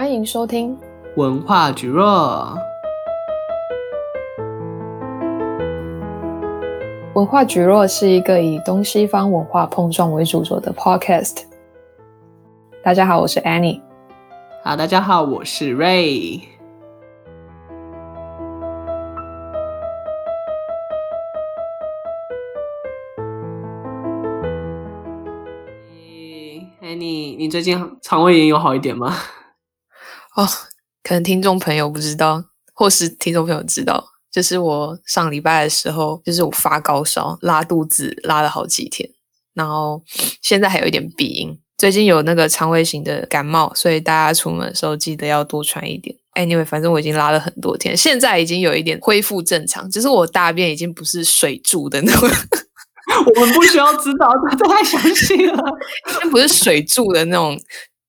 欢迎收听文化局若。文化局若是一个以东西方文化碰撞为主轴的 podcast。大家好，我是 Annie。好，大家好，我是 Ray。Annie，你最近肠胃炎有好一点吗？哦，可能听众朋友不知道，或是听众朋友知道，就是我上礼拜的时候，就是我发高烧、拉肚子，拉了好几天，然后现在还有一点鼻音。最近有那个肠胃型的感冒，所以大家出门的时候记得要多穿一点。Anyway，反正我已经拉了很多天，现在已经有一点恢复正常，只是我大便已经不是水柱的那种。我们不需要知道，这太详细了，已经不是水柱的那种。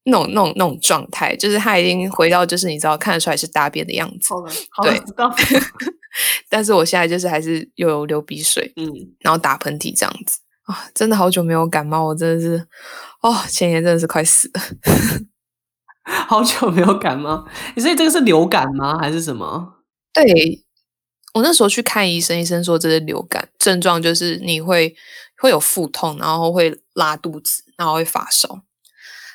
那种、那种、那种状态，就是他已经回到，就是你知道看得出来是大便的样子。好了，好了，知道。但是我现在就是还是又有流鼻水，嗯，然后打喷嚏这样子啊，真的好久没有感冒，我真的是哦，前年真的是快死了，好久没有感冒。你说这个是流感吗？还是什么？对，我那时候去看医生，医生说这是流感，症状就是你会会有腹痛，然后会拉肚子，然后会发烧。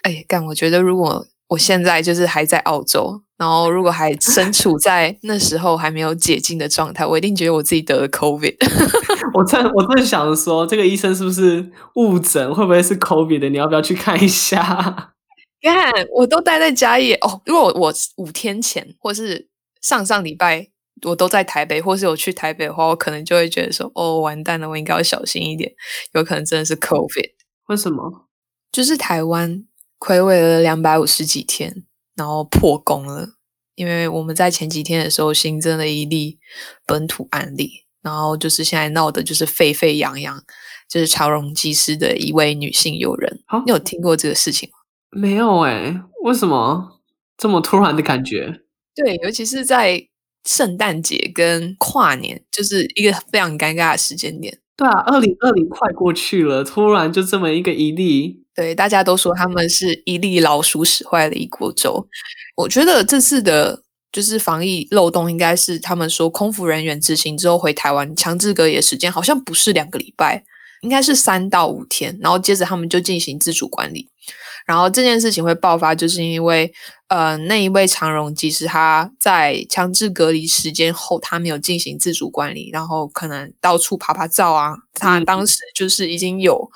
哎，干！我觉得如果我现在就是还在澳洲，然后如果还身处 在那时候还没有解禁的状态，我一定觉得我自己得了 COVID。我正我正想着说，这个医生是不是误诊？会不会是 COVID 的？你要不要去看一下？干！我都待在家里哦。如果我五天前或是上上礼拜我都在台北，或是我去台北的话，我可能就会觉得说，哦，完蛋了，我应该要小心一点，有可能真的是 COVID。为什么？就是台湾。睽违了两百五十几天，然后破功了，因为我们在前几天的时候新增了一例本土案例，然后就是现在闹的就是沸沸扬扬，就是长荣机师的一位女性友人。好，你有听过这个事情吗？没有诶，为什么这么突然的感觉？对，尤其是在圣诞节跟跨年，就是一个非常尴尬的时间点。对啊，二零二零快过去了，突然就这么一个一例。对，大家都说他们是一粒老鼠屎坏了一锅粥。我觉得这次的就是防疫漏洞，应该是他们说空服人员执行之后回台湾强制隔离的时间，好像不是两个礼拜，应该是三到五天。然后接着他们就进行自主管理。然后这件事情会爆发，就是因为呃那一位长荣机师他在强制隔离时间后，他没有进行自主管理，然后可能到处趴趴走啊。他当时就是已经有。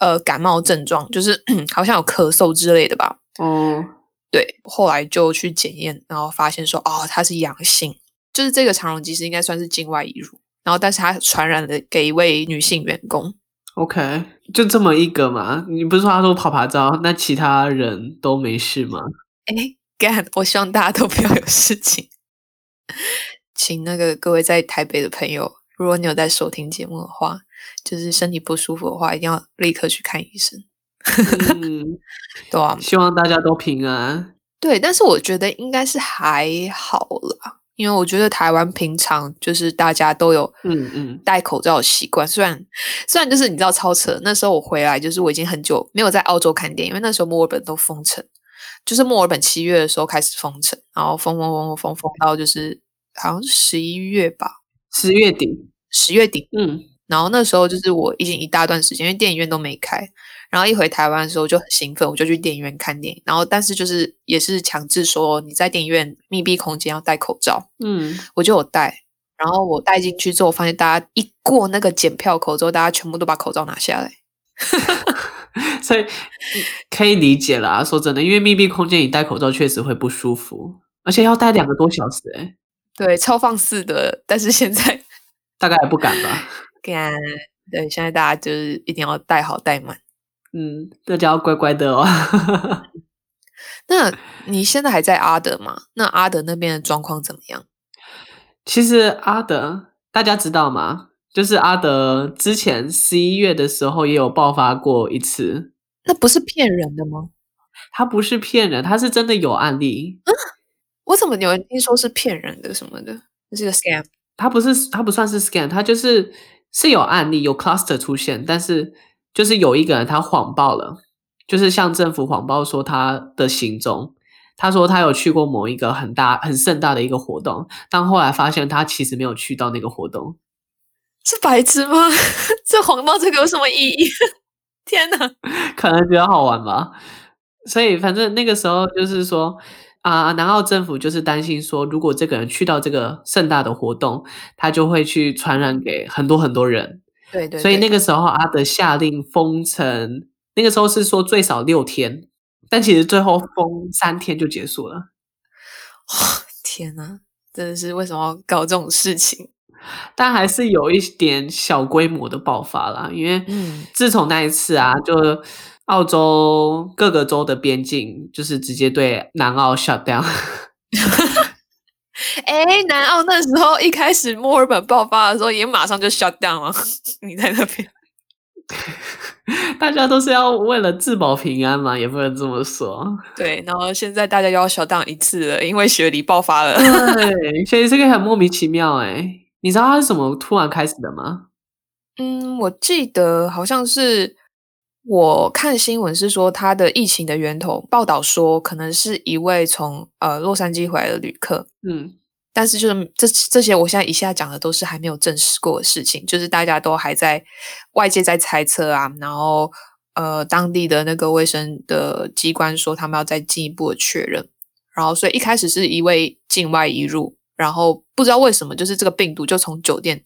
呃，感冒症状就是 好像有咳嗽之类的吧。嗯，对，后来就去检验，然后发现说，哦，他是阳性，就是这个长荣机师应该算是境外移入，然后但是他传染了给一位女性员工。OK，就这么一个嘛？你不是说他说趴趴走，那其他人都没事吗？哎，干！我希望大家都不要有事情。请那个各位在台北的朋友，如果你有在收听节目的话。就是身体不舒服的话，一定要立刻去看医生。嗯，对啊，希望大家都平安。对，但是我觉得应该是还好啦，因为我觉得台湾平常就是大家都有嗯嗯戴口罩的习惯。虽然虽然就是你知道超扯，那时候我回来就是我已经很久没有在澳洲看电影，因为那时候墨尔本都封城，就是墨尔本七月的时候开始封城，然后封封封封封到就是好像是十一月吧，十月底，十月底，嗯。然后那时候就是我已经一大段时间，因为电影院都没开，然后一回台湾的时候就很兴奋，我就去电影院看电影。然后但是就是也是强制说你在电影院密闭空间要戴口罩，嗯，我就有戴。然后我戴进去之后，我发现大家一过那个检票口之后，大家全部都把口罩拿下来，所以可以理解啦。说真的，因为密闭空间你戴口罩确实会不舒服，而且要戴两个多小时，欸，诶对，超放肆的。但是现在大概也不敢吧。对，现在大家就是一定要戴好戴满，嗯，大家要乖乖的哦。那你现在还在阿德吗？那阿德那边的状况怎么样？其实阿德大家知道吗？就是阿德之前十一月的时候也有爆发过一次，那不是骗人的吗？他不是骗人，他是真的有案例。嗯，我怎么有人听说是骗人的什么的？这是个 scam。他不是，他不算是 scam，他就是。是有案例有 cluster 出现，但是就是有一个人他谎报了，就是向政府谎报说他的行踪，他说他有去过某一个很大、很盛大的一个活动，但后来发现他其实没有去到那个活动。是白痴吗？这谎报这个有什么意义？天哪！可能觉得好玩吧。所以反正那个时候就是说啊，南澳政府就是担心说，如果这个人去到这个盛大的活动，他就会去传染给很多很多人。对对，对。所以那个时候阿德下令封城，那个时候是说最少六天，但其实最后封三天就结束了。哇，天哪！真的是为什么要搞这种事情？但还是有一点小规模的爆发啦，因为自从那一次啊，就澳洲各个州的边境就是直接对南澳 shut down。哎、欸，南澳那时候一开始墨尔本爆发的时候，也马上就 shut down 了。你在那边，大家都是要为了自保平安嘛，也不能这么说。对，然后现在大家又要 shut down 一次了，因为雪梨爆发了。对，所以这个很莫名其妙哎、欸。你知道它是怎么突然开始的吗？嗯，我记得好像是我看新闻是说他的疫情的源头，报道说可能是一位从呃洛杉矶回来的旅客。嗯，但是就是这这些我现在一下讲的都是还没有证实过的事情，就是大家都还在外界在猜测啊，然后呃当地的那个卫生的机关说他们要再进一步的确认，然后所以一开始是一位境外移入。然后不知道为什么，就是这个病毒就从酒店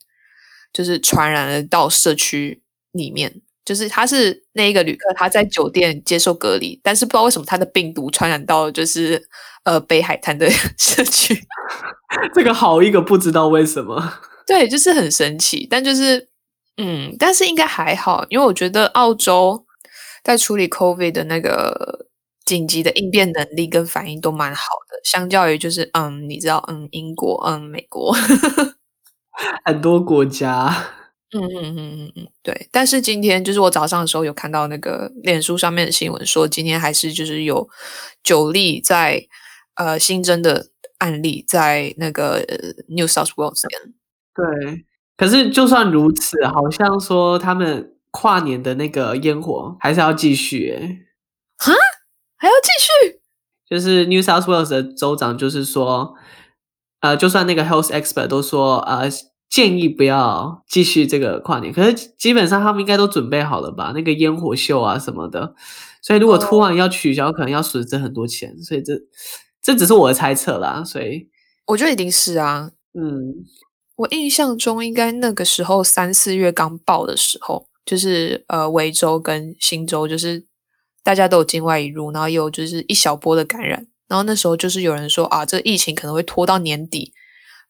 就是传染了到社区里面，就是他是那一个旅客，他在酒店接受隔离，但是不知道为什么他的病毒传染到就是呃北海滩的 社区，这个好一个不知道为什么，对，就是很神奇，但就是嗯，但是应该还好，因为我觉得澳洲在处理 COVID 的那个。紧急的应变能力跟反应都蛮好的，相较于就是嗯，你知道嗯，英国嗯，美国 很多国家，嗯嗯嗯嗯嗯，对。但是今天就是我早上的时候有看到那个脸书上面的新闻，说今天还是就是有九例在呃新增的案例在那个 New South Wales 这边。对，可是就算如此，好像说他们跨年的那个烟火还是要继续诶。哈？还要继续，就是 New South Wales 的州长就是说，呃，就算那个 health expert 都说，呃，建议不要继续这个跨年。可是基本上他们应该都准备好了吧？那个烟火秀啊什么的，所以如果突然要取消，可能要损失很多钱。所以这这只是我的猜测啦。所以我觉得一定是啊，嗯，我印象中应该那个时候三四月刚爆的时候，就是呃，维州跟新州就是。大家都有境外引入，然后也有就是一小波的感染，然后那时候就是有人说啊，这个疫情可能会拖到年底，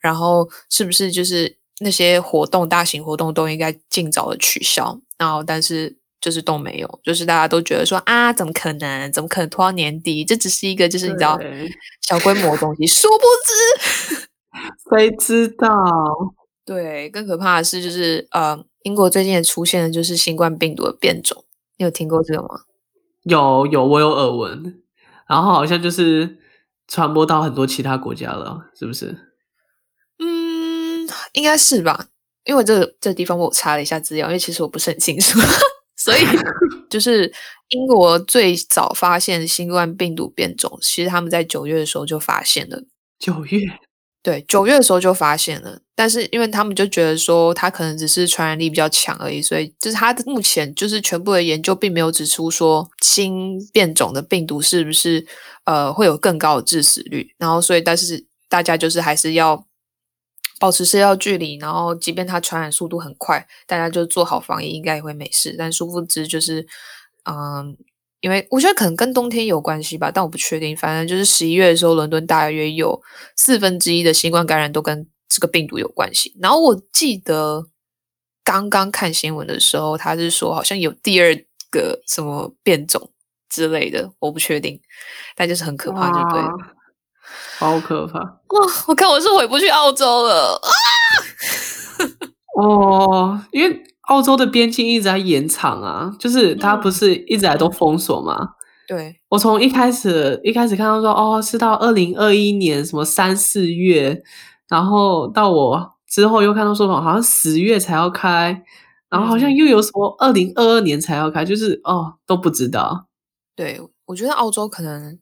然后是不是就是那些活动、大型活动都应该尽早的取消？然后但是就是都没有，就是大家都觉得说啊，怎么可能？怎么可能拖到年底？这只是一个就是你知道小规模的东西，殊不知，谁知道？对，更可怕的是就是呃，英国最近也出现了就是新冠病毒的变种，你有听过这个吗？有有，我有耳闻，然后好像就是传播到很多其他国家了，是不是？嗯，应该是吧。因为这个这个地方我查了一下资料，因为其实我不是很清楚，所以就是英国最早发现新冠病毒变种，其实他们在九月的时候就发现了。九月。对，九月的时候就发现了，但是因为他们就觉得说它可能只是传染力比较强而已，所以就是它目前就是全部的研究并没有指出说新变种的病毒是不是呃会有更高的致死率，然后所以但是大家就是还是要保持社交距离，然后即便它传染速度很快，大家就做好防疫，应该也会没事。但殊不知就是嗯。呃因为我觉得可能跟冬天有关系吧，但我不确定。反正就是十一月的时候，伦敦大约有四分之一的新冠感染都跟这个病毒有关系。然后我记得刚刚看新闻的时候，他是说好像有第二个什么变种之类的，我不确定。但就是很可怕，就对了，好可怕！哇，我看我是回不去澳洲了啊！哦，因为。澳洲的边境一直在延长啊，就是它不是一直来都封锁吗？嗯、对，我从一开始一开始看到说，哦，是到二零二一年什么三四月，然后到我之后又看到说，好像十月才要开，然后好像又有什么二零二二年才要开，就是哦都不知道。对，我觉得澳洲可能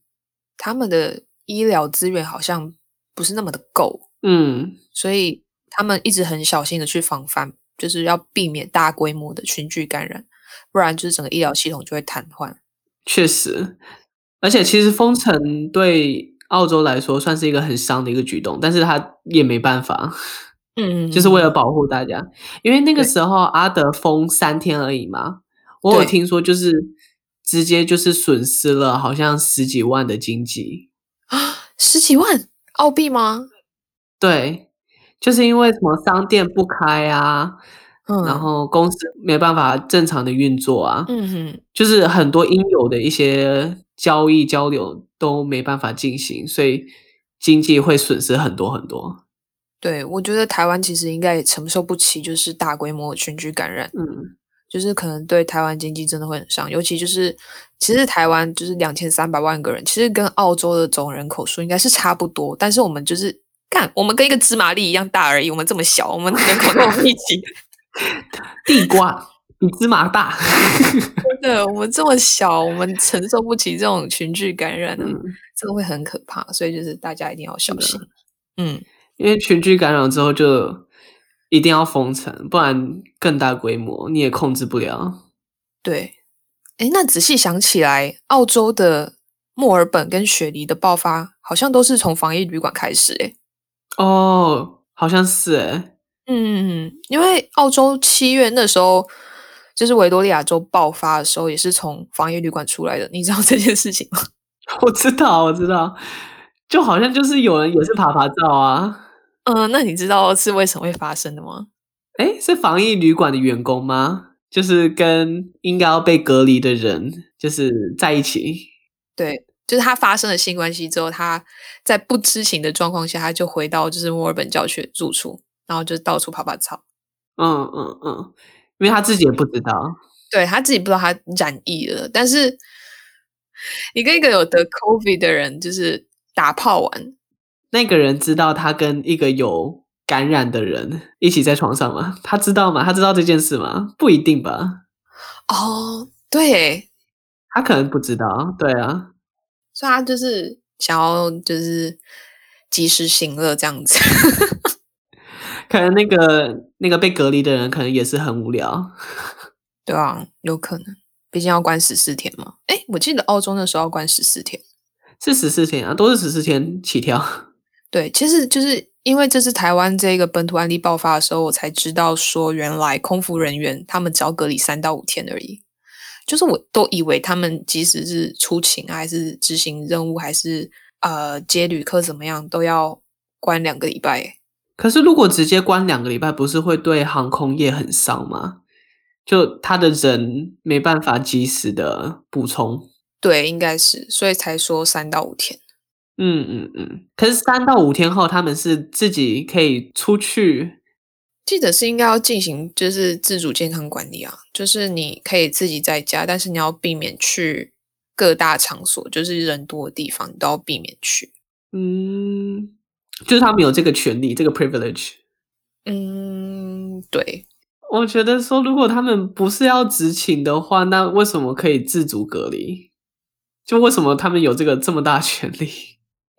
他们的医疗资源好像不是那么的够，嗯，所以他们一直很小心的去防范，就是要避免大规模的群聚感染，不然就是整个医疗系统就会瘫痪。确实，而且其实封城对澳洲来说算是一个很伤的一个举动，但是他也没办法。嗯，就是为了保护大家，因为那个时候阿德封三天而已嘛。我有听说，就是直接就是损失了好像十几万的经济啊，十几万澳币吗？对，就是因为什么商店不开啊，嗯，然后公司没办法正常的运作啊，嗯哼，就是很多应有的一些交易交流都没办法进行，所以经济会损失很多很多。对，我觉得台湾其实应该也承受不起，就是大规模的群聚感染，嗯，就是可能对台湾经济真的会很伤，尤其就是其实台湾就是两千三百万个人，其实跟澳洲的总人口数应该是差不多，但是我们就是干我们跟一个芝麻粒一样大而已，我们这么小，我们人口那么密集，地瓜比芝麻大，真的，我们这么小，我们承受不起这种群聚感染，嗯，这个会很可怕，所以就是大家一定要小心，嗯。因为群聚感染之后就一定要封城，不然更大规模你也控制不了。对，诶，那仔细想起来，澳洲的墨尔本跟雪梨的爆发好像都是从防疫旅馆开始，诶。哦，好像是诶。嗯，因为澳洲七月那时候就是维多利亚州爆发的时候，也是从防疫旅馆出来的。你知道这件事情吗？我知道，我知道，就好像就是有人也是爬爬照啊。嗯，那你知道是为什么会发生的吗？诶，是防疫旅馆的员工吗？就是跟应该要被隔离的人，就是在一起。对，就是他发生了性关系之后，他在不知情的状况下，他就回到就是墨尔本教区住处，然后就到处跑跑操。嗯嗯嗯，因为他自己也不知道，对，他自己不知道他染疫了。但是你跟一个有得 COVID 的人就是打炮完。那个人知道他跟一个有感染的人一起在床上吗？他知道吗？他知道这件事吗？不一定吧。哦，对，他可能不知道。对啊，所以他就是想要就是及时行乐这样子。可能那个那个被隔离的人可能也是很无聊。对啊，有可能，毕竟要关十四天嘛。哎，我记得澳洲那时候要关十四天，是十四天啊，都是十四天起跳。对，其实就是因为这次台湾这个本土案例爆发的时候，我才知道说，原来空服人员他们只要隔离三到五天而已。就是我都以为他们即使是出勤还是执行任务，还是呃接旅客怎么样，都要关两个礼拜。可是如果直接关两个礼拜，不是会对航空业很伤吗？就他的人没办法及时的补充。对，应该是，所以才说三到五天。嗯嗯嗯，可是三到五天后，他们是自己可以出去。记者是应该要进行就是自主健康管理啊，就是你可以自己在家，但是你要避免去各大场所，就是人多的地方，你都要避免去。嗯，就是他们有这个权利，这个 privilege。嗯，对。我觉得说，如果他们不是要执勤的话，那为什么可以自主隔离？就为什么他们有这个这么大权利？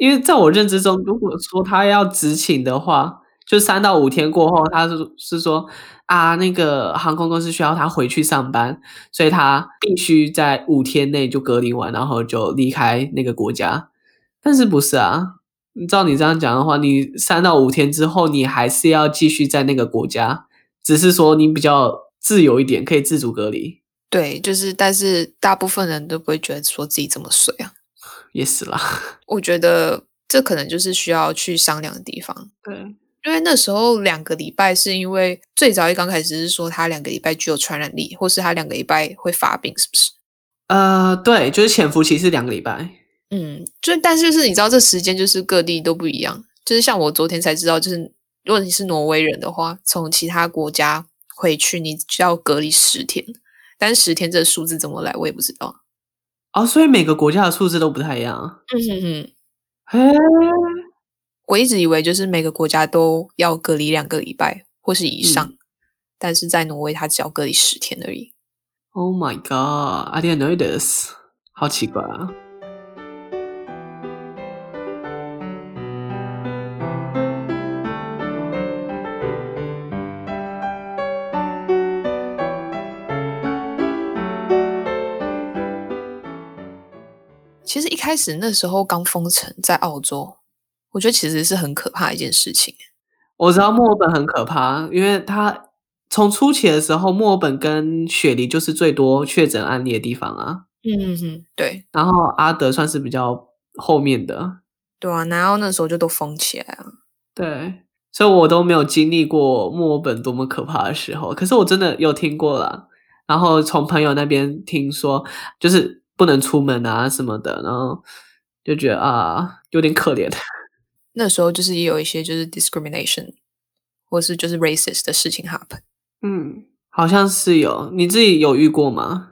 因为在我认知中，如果说他要执勤的话，就三到五天过后，他是是说啊，那个航空公司需要他回去上班，所以他必须在五天内就隔离完，然后就离开那个国家。但是不是啊？照你这样讲的话，你三到五天之后，你还是要继续在那个国家，只是说你比较自由一点，可以自主隔离。对，就是，但是大部分人都不会觉得说自己这么衰啊。也死了，我觉得这可能就是需要去商量的地方。对，因为那时候两个礼拜是因为最早一刚开始是说他两个礼拜具有传染力，或是他两个礼拜会发病，是不是？呃，对，就是潜伏期是两个礼拜。嗯，就但是就是你知道这时间就是各地都不一样，就是像我昨天才知道，就是如果你是挪威人的话，从其他国家回去你就要隔离十天，但是十天这数字怎么来我也不知道。哦，所以每个国家的数字都不太一样。嗯哼哼，嘿，我一直以为就是每个国家都要隔离两个礼拜或是以上，嗯、但是在挪威它只要隔离十天而已。Oh my god, I didn't know this，好奇怪啊！开始那时候刚封城在澳洲，我觉得其实是很可怕的一件事情。我知道墨尔本很可怕，因为它从初期的时候，墨尔本跟雪梨就是最多确诊案例的地方啊。嗯嗯，对。然后阿德算是比较后面的。对啊，然后那时候就都封起来了。对，所以我都没有经历过墨尔本多么可怕的时候。可是我真的有听过了，然后从朋友那边听说，就是不能出门啊什么的，然后就觉得啊，有点可怜。那时候就是也有一些就是 discrimination，或是就是 racist 的事情 happen。嗯，好像是有，你自己有遇过吗？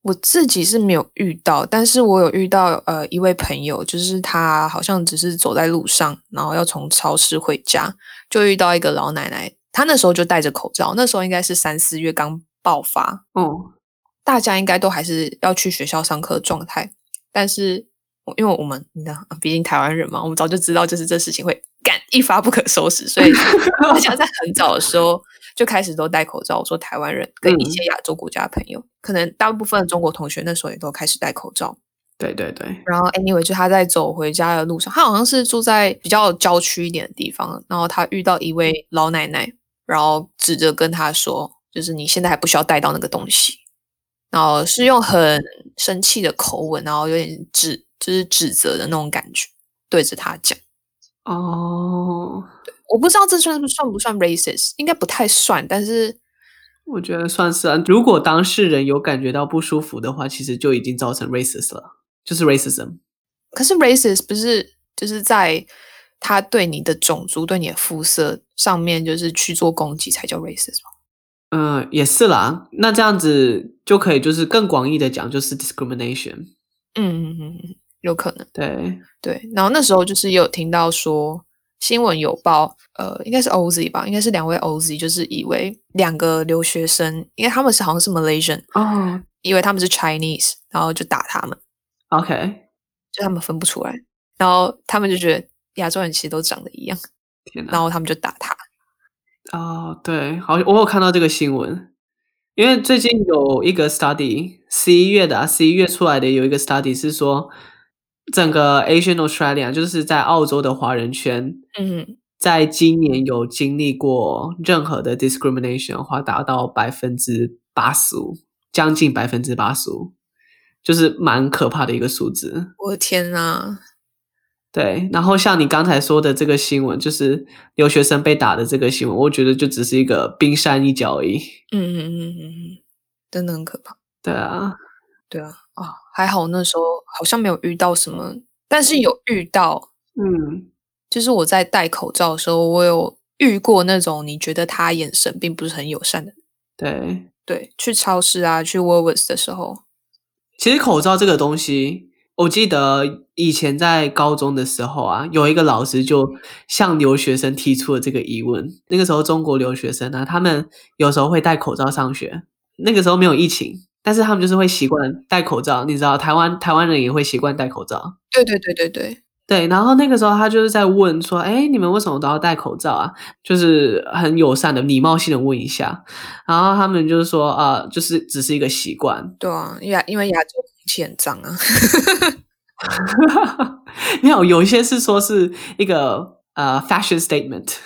我自己是没有遇到，但是我有遇到呃一位朋友，就是他好像只是走在路上，然后要从超市回家，就遇到一个老奶奶，她那时候就戴着口罩，那时候应该是三四月刚爆发，哦，大家应该都还是要去学校上课的状态，但是因为我们你知道，毕竟台湾人嘛，我们早就知道就是这事情会干一发不可收拾，所以大家 在很早的时候。就开始都戴口罩。我说台湾人跟一些亚洲国家的朋友，嗯、可能大部分的中国同学那时候也都开始戴口罩。对对对。然后 anyway，就他在走回家的路上，他好像是住在比较郊区一点的地方。然后他遇到一位老奶奶，然后指着跟他说：“就是你现在还不需要带到那个东西。”然后是用很生气的口吻，然后有点指就是指责的那种感觉，对着他讲。哦。我不知道这算不算不算 racist，应该不太算，但是我觉得算是啊。如果当事人有感觉到不舒服的话，其实就已经造成 racist 了，就是 racism。可是 racist 不是就是在他对你的种族、对你的肤色上面，就是去做攻击才叫 racist 吗？嗯，也是啦。那这样子就可以就是更广义的讲，就是 discrimination。嗯嗯嗯嗯，有可能。对对，然后那时候就是也有听到说。新闻有报，呃，应该是 OZ 吧，应该是两位 OZ，就是以为两个留学生，因为他们是好像是 Malaysian，哦，以为他们是 Chinese，然后就打他们，OK，就他们分不出来，然后他们就觉得亚洲人其实都长得一样，天哪，然后他们就打他。哦，对，好，我有看到这个新闻，因为最近有一个 study，十一月的啊，十一月出来的有一个 study 是说。整个 Asian Australia 就是在澳洲的华人圈，嗯，在今年有经历过任何的 discrimination 的话，达到百分之八十五，将近百分之八十五，就是蛮可怕的一个数字。我的天啊！对，然后像你刚才说的这个新闻，就是留学生被打的这个新闻，我觉得就只是一个冰山一角而已。嗯嗯嗯嗯嗯，真的很可怕。对啊，对啊。啊、哦，还好那时候好像没有遇到什么，但是有遇到，嗯，就是我在戴口罩的时候，我有遇过那种你觉得他眼神并不是很友善的，对对，去超市啊，去 Woolworths 的时候，其实口罩这个东西，我记得以前在高中的时候啊，有一个老师就向留学生提出了这个疑问，那个时候中国留学生呢、啊，他们有时候会戴口罩上学，那个时候没有疫情。但是他们就是会习惯戴口罩，你知道，台湾台湾人也会习惯戴口罩。对对对对对对。然后那个时候他就是在问说：“哎，你们为什么都要戴口罩啊？”就是很友善的、礼貌性的问一下。然后他们就是说：“啊、呃，就是只是一个习惯。”对啊，亚因为亚洲空气很脏啊。没有，有一些是说是一个呃 fashion statement。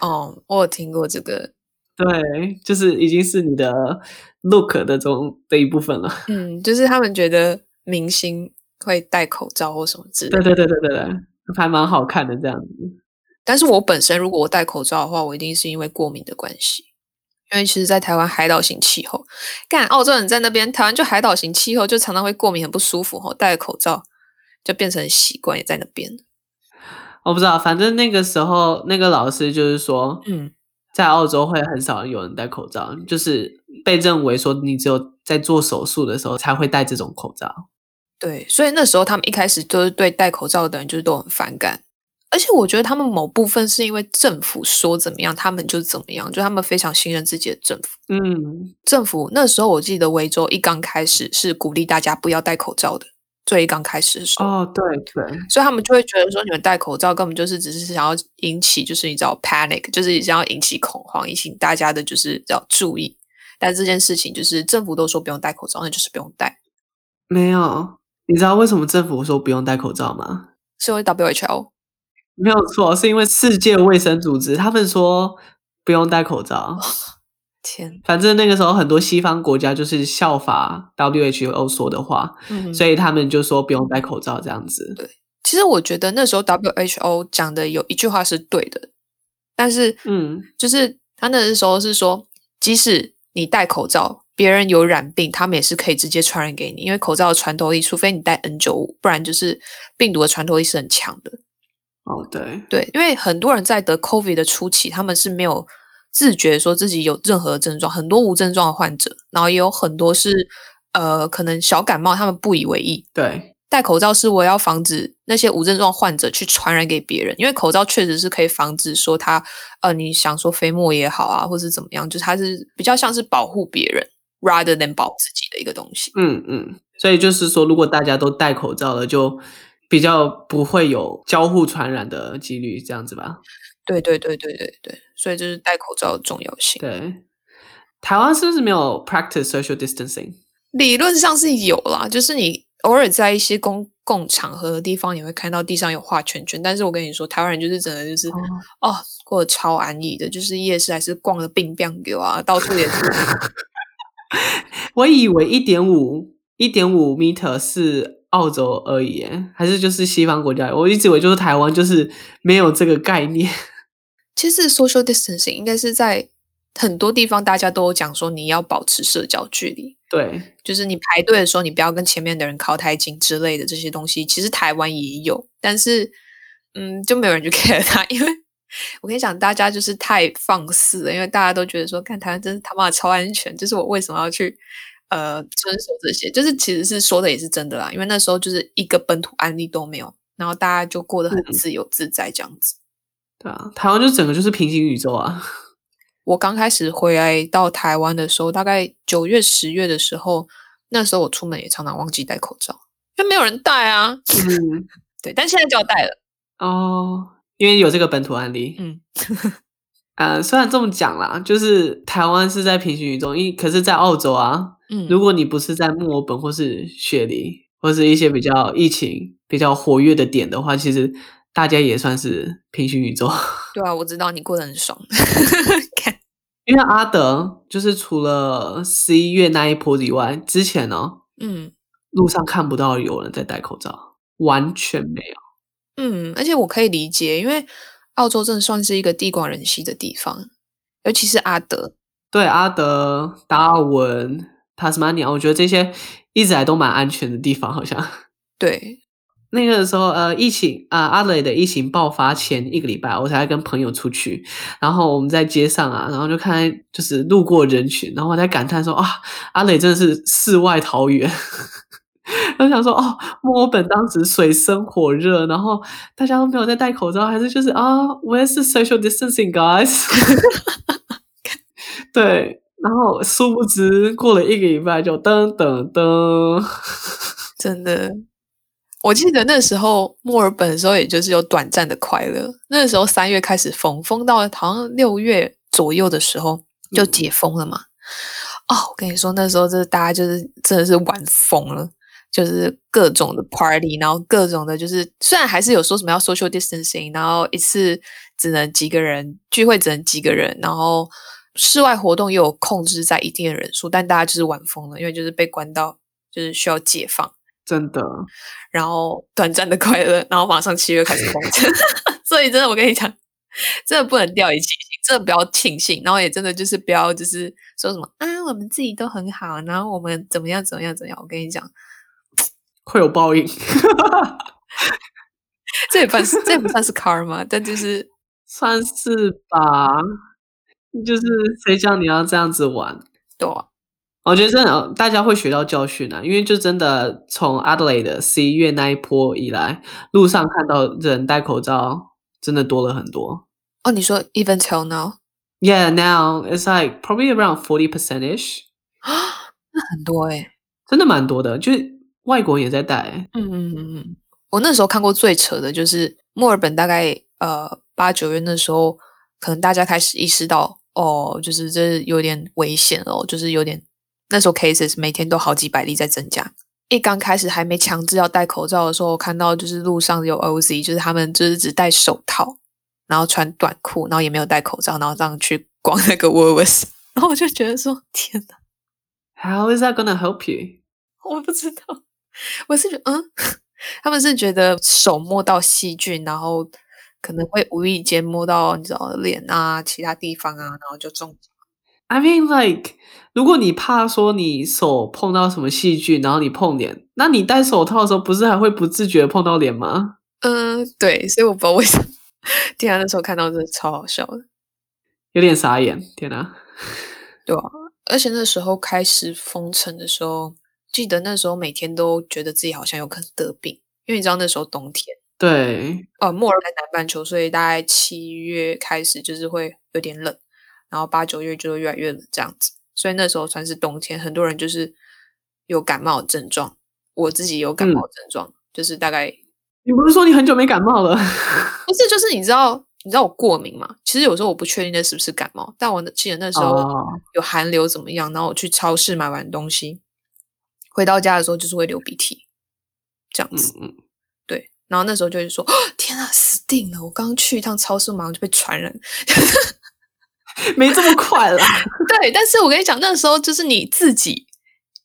哦，我有听过这个。对，就是已经是你的 look 的中的一部分了。嗯，就是他们觉得明星会戴口罩或什么之类的。对对对对对对，还蛮好看的这样子。但是我本身如果我戴口罩的话，我一定是因为过敏的关系。因为其实，在台湾海岛型气候，干澳洲人在那边，台湾就海岛型气候，就常常会过敏，很不舒服。吼，戴口罩就变成习惯，也在那边。我不知道，反正那个时候那个老师就是说，嗯。在澳洲会很少有人戴口罩，就是被认为说你只有在做手术的时候才会戴这种口罩。对，所以那时候他们一开始就是对戴口罩的人就是都很反感，而且我觉得他们某部分是因为政府说怎么样，他们就怎么样，就他们非常信任自己的政府。嗯，政府那时候我记得维州一刚开始是鼓励大家不要戴口罩的。最刚开始的时候，哦，对对，所以他们就会觉得说，你们戴口罩根本就是只是想要引起，就是你知道 panic，就是想要引起恐慌，引起大家的就是要注意。但这件事情就是政府都说不用戴口罩，那就是不用戴。没有，你知道为什么政府说不用戴口罩吗？是因为 WHO？没有错，是因为世界卫生组织他们说不用戴口罩。天，反正那个时候很多西方国家就是效法 WHO 说的话，嗯，所以他们就说不用戴口罩这样子。对，其实我觉得那时候 WHO 讲的有一句话是对的，但是，嗯，就是他那时候是说，即使你戴口罩，别人有染病，他们也是可以直接传染给你，因为口罩的穿透力，除非你戴 N 九五不然就是病毒的穿透力是很强的。哦，对，对，因为很多人在得 COVID 的初期，他们是没有。自觉说自己有任何症状，很多无症状的患者，然后也有很多是呃可能小感冒，他们不以为意。对，戴口罩是为了要防止那些无症状患者去传染给别人，因为口罩确实是可以防止说他呃你想说飞沫也好啊，或是怎么样，就是它是比较像是保护别人，rather than 保自己的一个东西。嗯嗯，所以就是说，如果大家都戴口罩了，就比较不会有交互传染的几率，这样子吧。对对对对对对，所以就是戴口罩的重要性。对，台湾是不是没有 practice social distancing？理论上是有啦，就是你偶尔在一些公共场合的地方，你会看到地上有画圈圈。但是我跟你说，台湾人就是真的就是、嗯、哦，过得超安逸的，就是夜市还是逛的冰冰流啊，到处也是。我以为一点五一点五 meter 是。澳洲而已，还是就是西方国家？我一直以为就是台湾，就是没有这个概念。其实 social distancing 应该是在很多地方大家都有讲说你要保持社交距离。对，就是你排队的时候，你不要跟前面的人靠太近之类的这些东西。其实台湾也有，但是嗯，就没有人去 care 它，因为我跟你讲，大家就是太放肆了，因为大家都觉得说，看台湾真是他妈的超安全，就是我为什么要去？呃，遵守这些，就是其实是说的也是真的啦，因为那时候就是一个本土案例都没有，然后大家就过得很自由自在这样子。嗯、对啊，台湾就整个就是平行宇宙啊！我刚开始回来到台湾的时候，大概九月、十月的时候，那时候我出门也常常忘记戴口罩，因为没有人戴啊。嗯，对，但现在就要戴了哦，因为有这个本土案例。嗯。呃，虽然这么讲啦，就是台湾是在平行宇宙，因可是，在澳洲啊，嗯，如果你不是在墨尔本或是雪梨，或是一些比较疫情比较活跃的点的话，其实大家也算是平行宇宙。对啊，我知道你过得很爽。因为阿德就是除了十一月那一波以外，之前呢，嗯，路上看不到有人在戴口罩，完全没有。嗯，而且我可以理解，因为。澳洲真的算是一个地广人稀的地方，尤其是阿德。对，阿德、达尔文、塔斯马尼亚，我觉得这些一直来都蛮安全的地方，好像。对，那个时候，呃，疫情啊，阿雷的疫情爆发前一个礼拜，我才跟朋友出去，然后我们在街上啊，然后就看就是路过人群，然后我在感叹说啊，阿雷真的是世外桃源。我想说，哦，墨尔本当时水深火热，然后大家都没有在戴口罩，还是就是啊，Where is social distancing, guys？对，然后殊不知过了一个礼拜就噔噔噔，真的，我记得那时候墨尔本的时候，也就是有短暂的快乐。那时候三月开始封，封到好像六月左右的时候就解封了嘛。嗯、哦，我跟你说，那时候就是大家就是真的是玩疯了。就是各种的 party，然后各种的，就是虽然还是有说什么要 social distancing，然后一次只能几个人聚会，只能几个人，然后室外活动又有控制在一定的人数，但大家就是玩疯了，因为就是被关到，就是需要解放，真的。然后短暂的快乐，然后马上七月开始封城，所以真的我跟你讲，真的不能掉以轻心，真的不要庆幸，然后也真的就是不要就是说什么啊，我们自己都很好，然后我们怎么样怎么样怎么样，我跟你讲。会有报应，这也不算是，这也不算是 karma，但就是算是吧。就是谁叫你要这样子玩？对啊，我觉得真的大家会学到教训啊，因为就真的从 Adelaide 的十一月那一波以来，路上看到人戴口罩真的多了很多。哦，你说 even till now？Yeah，now it's like probably around forty percent-ish。啊，那很多诶、欸，真的蛮多的，就是。外国也在戴，嗯嗯嗯嗯，我那时候看过最扯的就是墨尔本，大概呃八九月那时候，可能大家开始意识到哦，就是这有点危险哦，就是有点那时候 cases 每天都好几百例在增加，一刚开始还没强制要戴口罩的时候，我看到就是路上有 OZ，就是他们就是只戴手套，然后穿短裤，然后也没有戴口罩，然后这样去 逛那个 Woolworths，然后我就觉得说天哪，How is that gonna help you？我不知道，我是觉得嗯，他们是觉得手摸到细菌，然后可能会无意间摸到你知道脸啊其他地方啊，然后就中。I mean, like，如果你怕说你手碰到什么细菌，然后你碰脸，那你戴手套的时候不是还会不自觉碰到脸吗？嗯，对，所以我不知道为什么。天啊，那时候看到真的超好笑的，有点傻眼。天啊，对啊，而且那时候开始封城的时候，记得那时候每天都觉得自己好像有可能得病，因为你知道那时候冬天。对，呃，墨尔本南半球，所以大概七月开始就是会有点冷。然后八九月就会越来越冷这样子，所以那时候算是冬天，很多人就是有感冒的症状。我自己有感冒的症状，嗯、就是大概。你不是说你很久没感冒了？不是，就是你知道，你知道我过敏嘛？其实有时候我不确定那是不是感冒，但我记得那时候有寒流怎么样，然后我去超市买完东西，回到家的时候就是会流鼻涕，这样子。嗯嗯。对，然后那时候就会说：“天啊，死定了！我刚刚去一趟超市，马上就被传染。”没这么快啦，对，但是我跟你讲，那时候就是你自己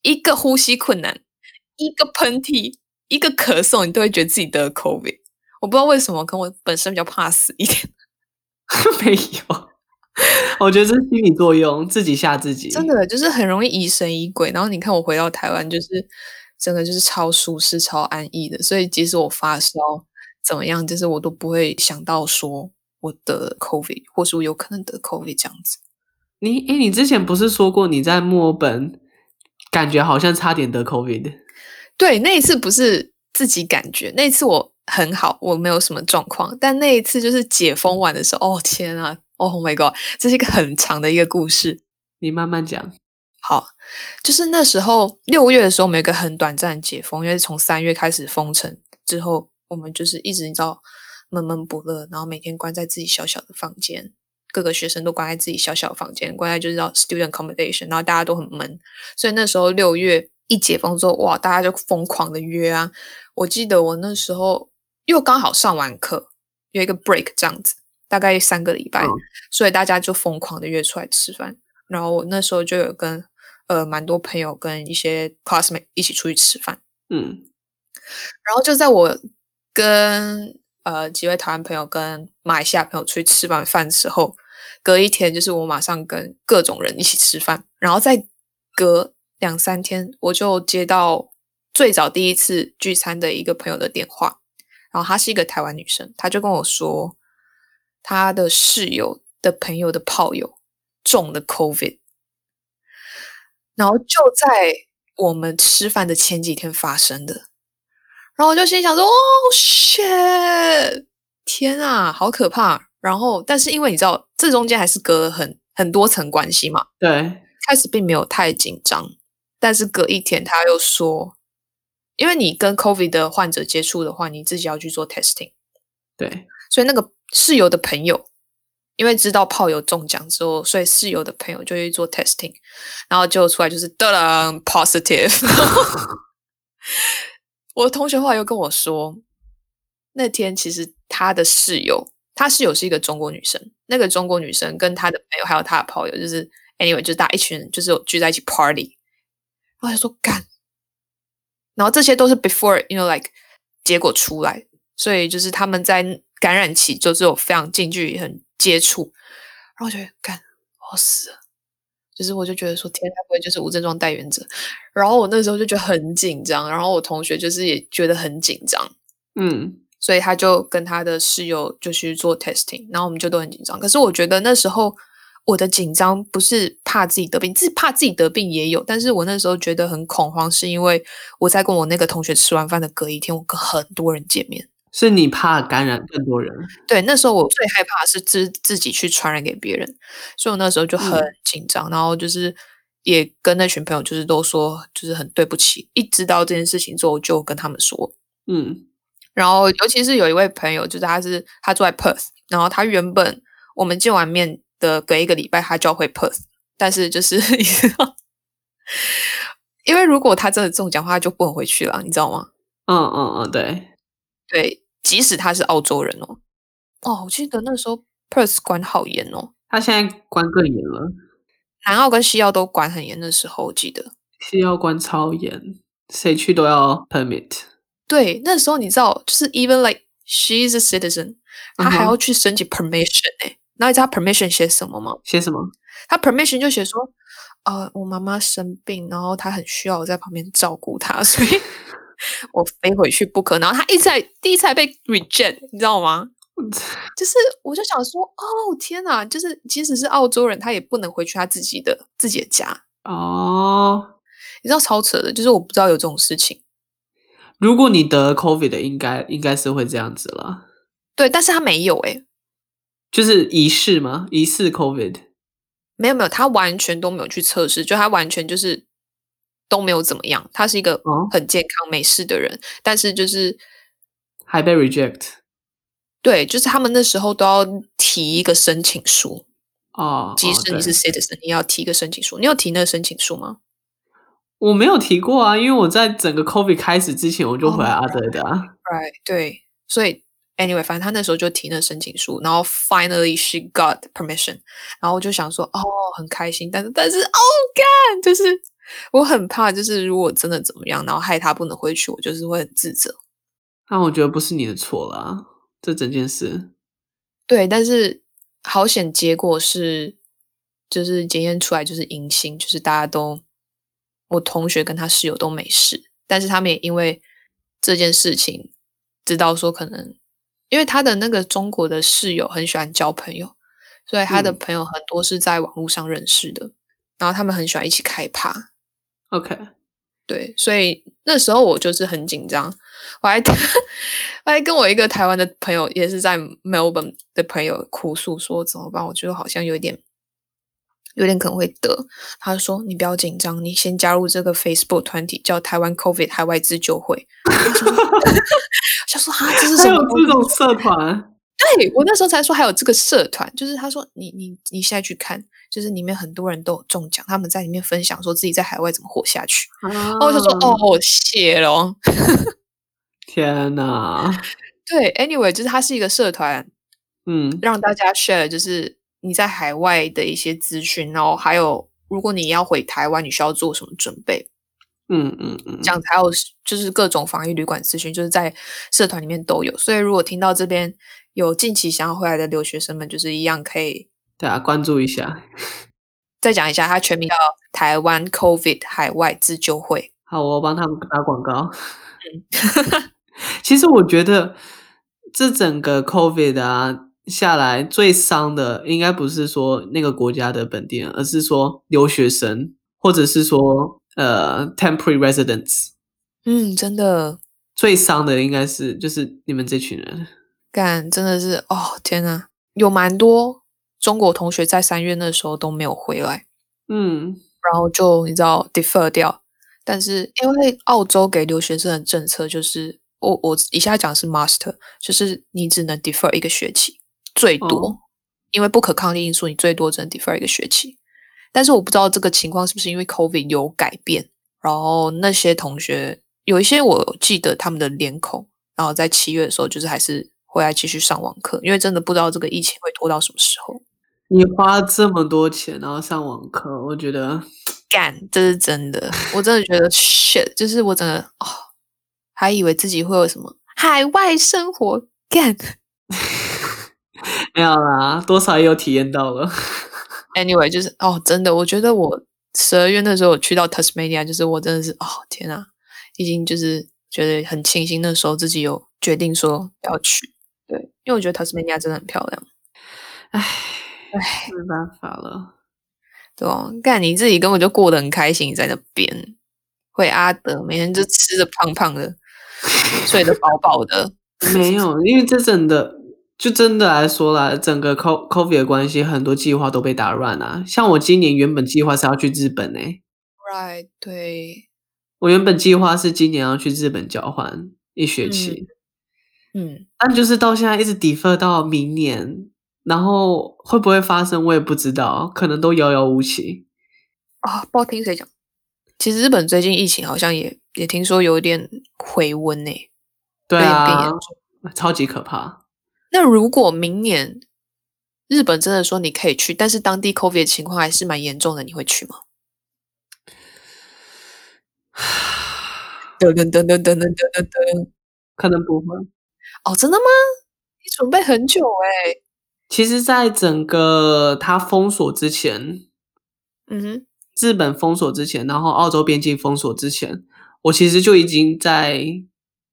一个呼吸困难，一个喷嚏，一个咳嗽，你都会觉得自己得了 COVID。我不知道为什么，可能我本身比较怕死一点。没有，我觉得这是心理作用，自己吓自己。真的就是很容易疑神疑鬼。然后你看我回到台湾，就是真的就是超舒适、超安逸的。所以即使我发烧怎么样，就是我都不会想到说。我得 COVID，或是我有可能得 COVID 这样子。你诶，你之前不是说过你在墨尔本感觉好像差点得 COVID？对，那一次不是自己感觉，那一次我很好，我没有什么状况。但那一次就是解封完的时候，哦天啊，Oh my God，这是一个很长的一个故事。你慢慢讲。好，就是那时候六月的时候，我们有一个很短暂的解封，因为从三月开始封城之后，我们就是一直你知道。闷闷不乐，然后每天关在自己小小的房间，各个学生都关在自己小小的房间，关在就是叫 student accommodation，然后大家都很闷，所以那时候六月一解封之后，哇，大家就疯狂的约啊！我记得我那时候又刚好上完课，有一个 break 这样子，大概三个礼拜，嗯、所以大家就疯狂的约出来吃饭。然后我那时候就有跟呃蛮多朋友跟一些 classmate 一起出去吃饭，嗯，然后就在我跟呃，几位台湾朋友跟马来西亚朋友出去吃完饭的时候，隔一天就是我马上跟各种人一起吃饭，然后再隔两三天，我就接到最早第一次聚餐的一个朋友的电话，然后她是一个台湾女生，她就跟我说，她的室友的朋友的炮友中了 COVID，然后就在我们吃饭的前几天发生的。然后我就心想说：“哦，shit！天啊，好可怕！”然后，但是因为你知道，这中间还是隔了很很多层关系嘛。对，开始并没有太紧张，但是隔一天他又说：“因为你跟 COVID 的患者接触的话，你自己要去做 testing。”对，所以那个室友的朋友，因为知道炮友中奖之后，所以室友的朋友就去做 testing，然后就出来就是得了 positive。我同学后来又跟我说，那天其实他的室友，他室友是一个中国女生，那个中国女生跟他的朋友还有他的炮友，就是 anyway，就是大家一群人，就是聚在一起 party，然后他说干，然后这些都是 before，you know like 结果出来，所以就是他们在感染期就是有非常近距离很接触，然后我觉得干，我要死了。就是我就觉得说，天，他不会就是无症状带原者？然后我那时候就觉得很紧张，然后我同学就是也觉得很紧张，嗯，所以他就跟他的室友就去做 testing，然后我们就都很紧张。可是我觉得那时候我的紧张不是怕自己得病，自己怕自己得病也有，但是我那时候觉得很恐慌，是因为我在跟我那个同学吃完饭的隔一天，我跟很多人见面。是你怕感染更多人？对，那时候我最害怕的是自自己去传染给别人，所以我那时候就很紧张，嗯、然后就是也跟那群朋友就是都说就是很对不起。一知道这件事情之后，就跟他们说，嗯，然后尤其是有一位朋友，就是他是他住在 Perth，然后他原本我们见完面的隔一个礼拜他就要回 Perth，但是就是 因为如果他真的中奖的话，他就不能回去了，你知道吗？嗯嗯嗯，对对，即使他是澳洲人哦。哦，我记得那时候 Perth 管好严哦，他现在管更严了。南澳跟西澳都管很严的时候，我记得西澳管超严，谁去都要 permit。对，那时候你知道，就是 even like she is a citizen，他还要去申请 permission 哎、欸。那、uh. 你知道 permission 写什么吗？写什么？他 permission 就写说，呃，我妈妈生病，然后她很需要我在旁边照顾她，所以 我飞回去不可。然后他一直在第一次还被 reject，你知道吗？就是，我就想说，哦天哪！就是，即使是澳洲人，他也不能回去他自己的自己的家哦。你知道超扯的，就是我不知道有这种事情。如果你得了 COVID 的，应该应该是会这样子了。对，但是他没有诶，就是疑似吗？疑似 COVID？没有没有，他完全都没有去测试，就他完全就是都没有怎么样。他是一个很健康、没事的人，哦、但是就是还被 reject。对，就是他们那时候都要提一个申请书哦，即使你是 citizen，、哦、你要提一个申请书。你有提那个申请书吗？我没有提过啊，因为我在整个 COVID 开始之前我就回来阿德的啊。Oh, right，对，所以 anyway，反正他那时候就提那个申请书，然后 finally she got permission，然后我就想说，哦，很开心，但是但是，哦干，就是我很怕，就是如果真的怎么样，然后害他不能回去，我就是会很自责。但我觉得不是你的错啦。这整件事，对，但是好险，结果是就是检验出来就是阴性，就是大家都我同学跟他室友都没事，但是他们也因为这件事情知道说可能因为他的那个中国的室友很喜欢交朋友，所以他的朋友很多是在网络上认识的，嗯、然后他们很喜欢一起开趴。OK，对，所以那时候我就是很紧张。我还 我还跟我一个台湾的朋友，也是在 Melbourne 的朋友哭诉说怎么办？我觉得好像有点有点可能会得。他说：“你不要紧张，你先加入这个 Facebook 团体，叫台湾 COVID 海外自救会。” 想说啊，这是什么？还有这种社团？对，我那时候才说还有这个社团，就是他说你你你现在去看，就是里面很多人都有中奖，他们在里面分享说自己在海外怎么活下去。然后我就说：“哦，谢了。”天呐，对，anyway，就是它是一个社团，嗯，让大家 share，就是你在海外的一些资讯，然后还有如果你要回台湾，你需要做什么准备，嗯嗯嗯，这样还有就是各种防疫旅馆资讯，就是在社团里面都有。所以如果听到这边有近期想要回来的留学生们，就是一样可以，对啊，关注一下。再讲一下，它全名叫台湾 COVID 海外自救会。好，我帮他们打广告。嗯。其实我觉得这整个 COVID 啊下来最伤的，应该不是说那个国家的本地人，而是说留学生，或者是说呃 temporary residents。嗯，真的最伤的应该是就是你们这群人。干，真的是哦天呐，有蛮多中国同学在三月那时候都没有回来，嗯，然后就你知道 defer 掉，但是因为澳洲给留学生的政策就是。我我以下讲是 master，就是你只能 defer 一个学期，最多，哦、因为不可抗力因素，你最多只能 defer 一个学期。但是我不知道这个情况是不是因为 COVID 有改变，然后那些同学有一些我记得他们的脸孔，然后在七月的时候就是还是回来继续上网课，因为真的不知道这个疫情会拖到什么时候。你花这么多钱然后上网课，我觉得 干，这是真的，我真的觉得 shit，就是我真的哦。还以为自己会有什么海外生活干，没有啦，多少也有体验到了。Anyway，就是哦，真的，我觉得我十二月那时候我去到 Tasmania，就是我真的是哦，天啊，已经就是觉得很庆幸那时候自己有决定说要去，对，因为我觉得 Tasmania 真的很漂亮。唉唉，没办法了，对哦，干你自己根本就过得很开心，在那边回阿德，每天就吃的胖胖的。睡得饱饱的，没有，因为这真的就真的来说啦，整个 COVID 的关系，很多计划都被打乱啊。像我今年原本计划是要去日本诶、欸、，Right，对，我原本计划是今年要去日本交换一学期，嗯，嗯，但就是到现在一直 defer 到明年，然后会不会发生我也不知道，可能都遥遥无期。啊、哦，不知道听谁讲。其实日本最近疫情好像也也听说有点回温呢。对啊，超级可怕。那如果明年日本真的说你可以去，但是当地 COVID 的情况还是蛮严重的，你会去吗？噔噔噔噔噔噔噔噔，可能不会。哦，真的吗？你准备很久哎。其实，在整个它封锁之前，嗯哼，日本封锁之前，然后澳洲边境封锁之前，我其实就已经在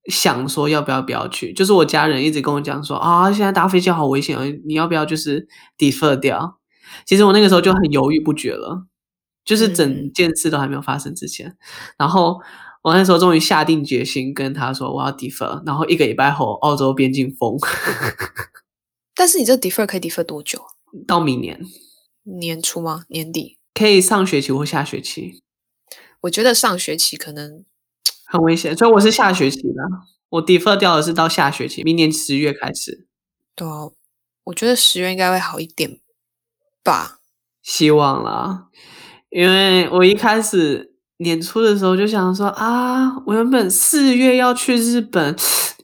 想说要不要不要去。就是我家人一直跟我讲说啊，现在搭飞机好危险啊，你要不要就是 defer 掉？其实我那个时候就很犹豫不决了，就是整件事都还没有发生之前，嗯、然后。我那时候终于下定决心跟他说我要 defer，然后一个礼拜后澳洲边境封。但是你这 defer 可以 defer 多久？到明年年初吗？年底？可以上学期或下学期。我觉得上学期可能很危险，所以我是下学期的。我 defer 掉的是到下学期，明年十月开始。对啊，我觉得十月应该会好一点吧。希望啦，因为我一开始。年初的时候就想说啊，我原本四月要去日本，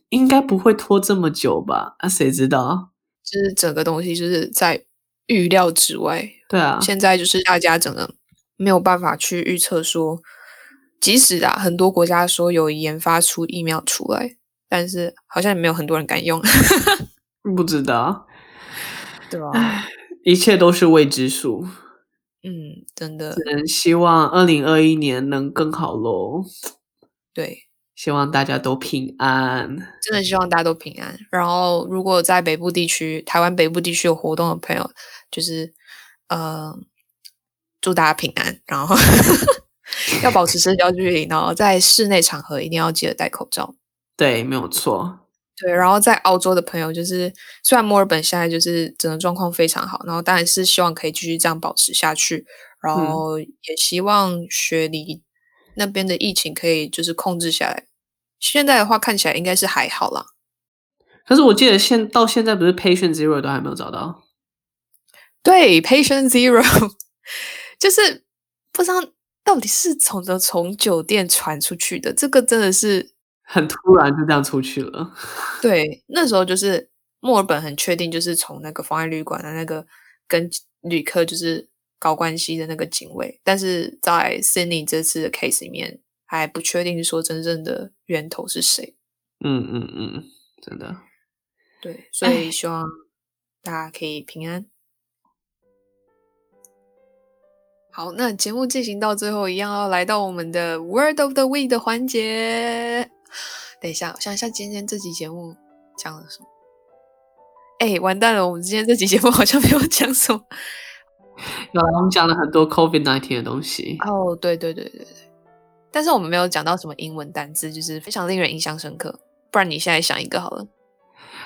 应该不会拖这么久吧？啊，谁知道？就是整个东西就是在预料之外。对啊，现在就是大家整个没有办法去预测说，即使啊很多国家说有研发出疫苗出来，但是好像也没有很多人敢用。不知道，对吧啊，一切都是未知数。嗯，真的，只能希望二零二一年能更好喽。对，希望大家都平安，真的希望大家都平安。然后，如果在北部地区、台湾北部地区有活动的朋友，就是呃，祝大家平安。然后 要保持社交距离，然后在室内场合一定要记得戴口罩。对，没有错。对，然后在澳洲的朋友，就是虽然墨尔本现在就是整个状况非常好，然后当然是希望可以继续这样保持下去，然后也希望雪梨那边的疫情可以就是控制下来。现在的话看起来应该是还好啦。可是我记得现到现在不是 Patient Zero 都还没有找到？对，Patient Zero 就是不知道到底是从的从酒店传出去的，这个真的是。很突然就这样出去了。对，那时候就是墨尔本很确定，就是从那个防疫旅馆的那个跟旅客就是搞关系的那个警卫，但是在 Sydney 这次的 case 里面还不确定说真正的源头是谁。嗯嗯嗯，真的。对，所以希望大家可以平安。好，那节目进行到最后，一样要来到我们的 Word of the Week 的环节。等一下，我想一下，今天这集节目讲了什么？哎，完蛋了，我们今天这集节目 好像没有讲什么。有，我们讲了很多 COVID nineteen 的东西。哦，对对对对对，但是我们没有讲到什么英文单字，就是非常令人印象深刻。不然你现在想一个好了。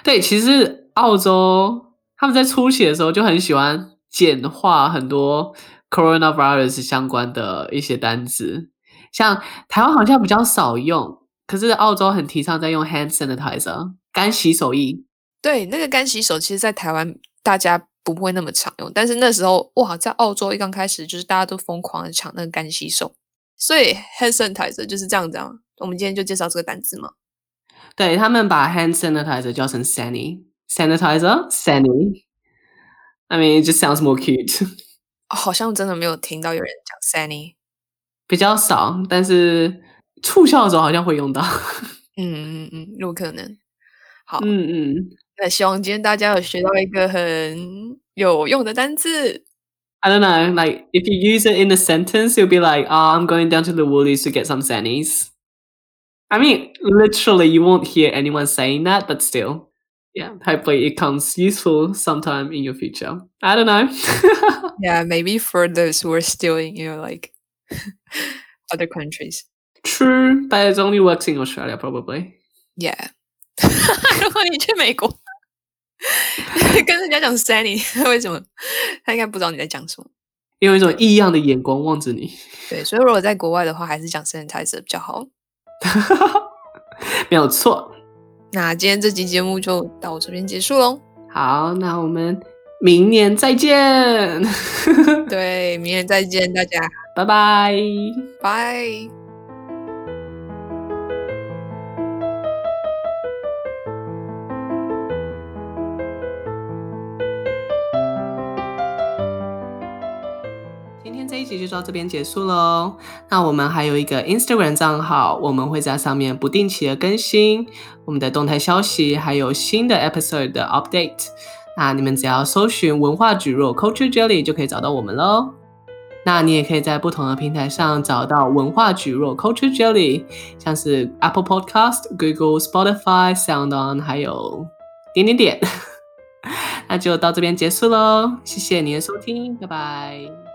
对，其实澳洲他们在初期的时候就很喜欢简化很多 coronavirus 相关的一些单词，像台湾好像比较少用。可是澳洲很提倡在用 hand sanitizer 干洗手液。对，那个干洗手，其实，在台湾大家不会那么常用，但是那时候哇，在澳洲一刚开始，就是大家都疯狂的抢那个干洗手，所以 hand sanitizer 就是这样子。我们今天就介绍这个单字嘛。对，他们把 hand sanitizer 叫成 sani sanitizer sanny，I mean, it just sounds more cute。好像真的没有听到有人讲 sanny，比较少，但是。促销的时候好像会用到，嗯嗯嗯，有可能。好，嗯嗯，那希望今天大家有学到一个很有用的单词。I don't know, like if you use it in a sentence, you'll be like, "Oh, I'm going down to the Woolies to get some Sannies." I mean, literally, you won't hear anyone saying that, but still, yeah. Hopefully, it comes useful sometime in your future. I don't know. yeah, maybe for those who are still in, you know, like other countries. True, but it only works in Australia, probably. Yeah. 如果你去美国，跟人家讲 Sunny，为什么？他应该不知道你在讲什么。用一种异样的眼光望着你。对，所以如果在国外的话，还是讲 Sanitizer 比较好。没有错。那今天这集节目就到这边结束喽。好，那我们明年再见。对，明年再见，大家。拜拜，拜。到这边结束喽。那我们还有一个 Instagram 账号，我们会在上面不定期的更新我们的动态消息，还有新的 episode 的 update。那你们只要搜寻文化蒟蒻 Culture Jelly 就可以找到我们喽。那你也可以在不同的平台上找到文化蒟蒻 Culture Jelly，像是 Apple Podcast、Google、Spotify、SoundOn，还有点点点。那就到这边结束喽，谢谢你的收听，拜拜。